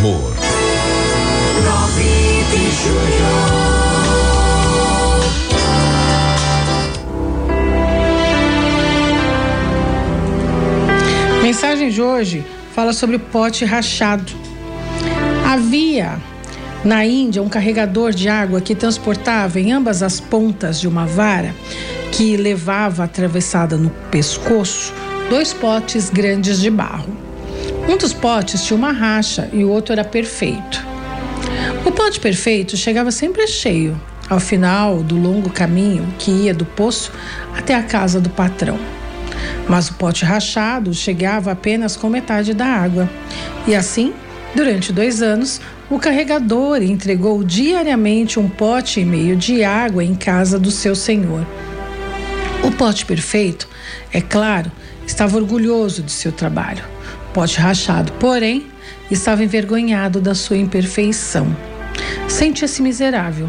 amor. 9 de julho. mensagem de hoje fala sobre pote rachado. Havia na Índia um carregador de água que transportava em ambas as pontas de uma vara que levava atravessada no pescoço dois potes grandes de barro. Um dos potes tinha uma racha e o outro era perfeito. O pote perfeito chegava sempre cheio, ao final do longo caminho que ia do poço até a casa do patrão. Mas o pote rachado chegava apenas com metade da água. E assim, durante dois anos, o carregador entregou diariamente um pote e meio de água em casa do seu senhor. O pote perfeito, é claro, estava orgulhoso de seu trabalho. Pote rachado, porém, estava envergonhado da sua imperfeição. Sentia-se miserável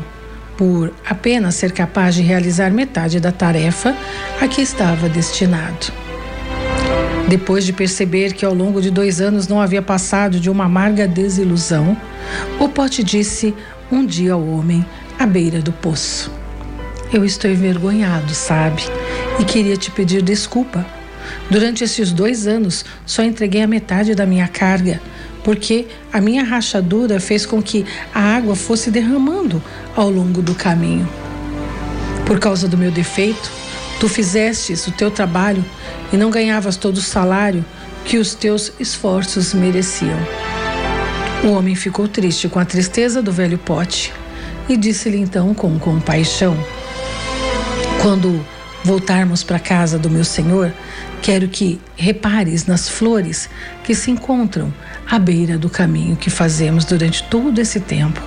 por apenas ser capaz de realizar metade da tarefa a que estava destinado. Depois de perceber que ao longo de dois anos não havia passado de uma amarga desilusão, o pote disse um dia ao homem à beira do poço: Eu estou envergonhado, sabe? E queria te pedir desculpa. Durante esses dois anos, só entreguei a metade da minha carga, porque a minha rachadura fez com que a água fosse derramando ao longo do caminho. Por causa do meu defeito, tu fizestes o teu trabalho e não ganhavas todo o salário que os teus esforços mereciam. O homem ficou triste com a tristeza do velho pote e disse-lhe então com compaixão: Quando voltarmos para a casa do meu senhor, quero que repares nas flores que se encontram à beira do caminho que fazemos durante todo esse tempo.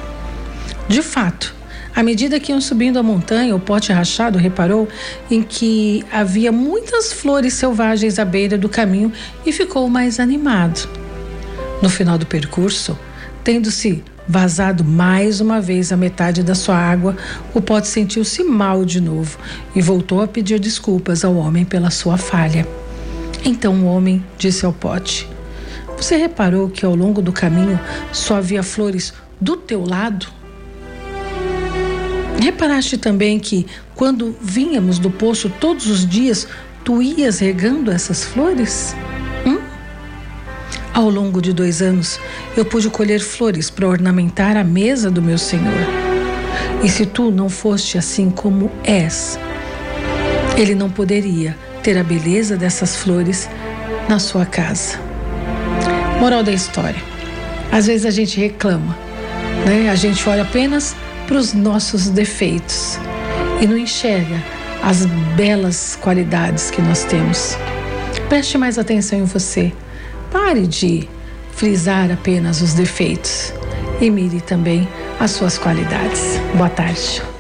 De fato, à medida que iam subindo a montanha, o pote rachado reparou em que havia muitas flores selvagens à beira do caminho e ficou mais animado. No final do percurso, tendo-se vazado mais uma vez a metade da sua água, o pote sentiu-se mal de novo e voltou a pedir desculpas ao homem pela sua falha. Então o homem disse ao pote: Você reparou que ao longo do caminho só havia flores do teu lado? Reparaste também que, quando vínhamos do poço todos os dias, tu ias regando essas flores? Hum? Ao longo de dois anos, eu pude colher flores para ornamentar a mesa do meu Senhor. E se tu não foste assim como és, ele não poderia ter a beleza dessas flores na sua casa. Moral da história: às vezes a gente reclama, né? A gente olha apenas para os nossos defeitos e não enxerga as belas qualidades que nós temos. Preste mais atenção em você. Pare de frisar apenas os defeitos e mire também as suas qualidades. Boa tarde.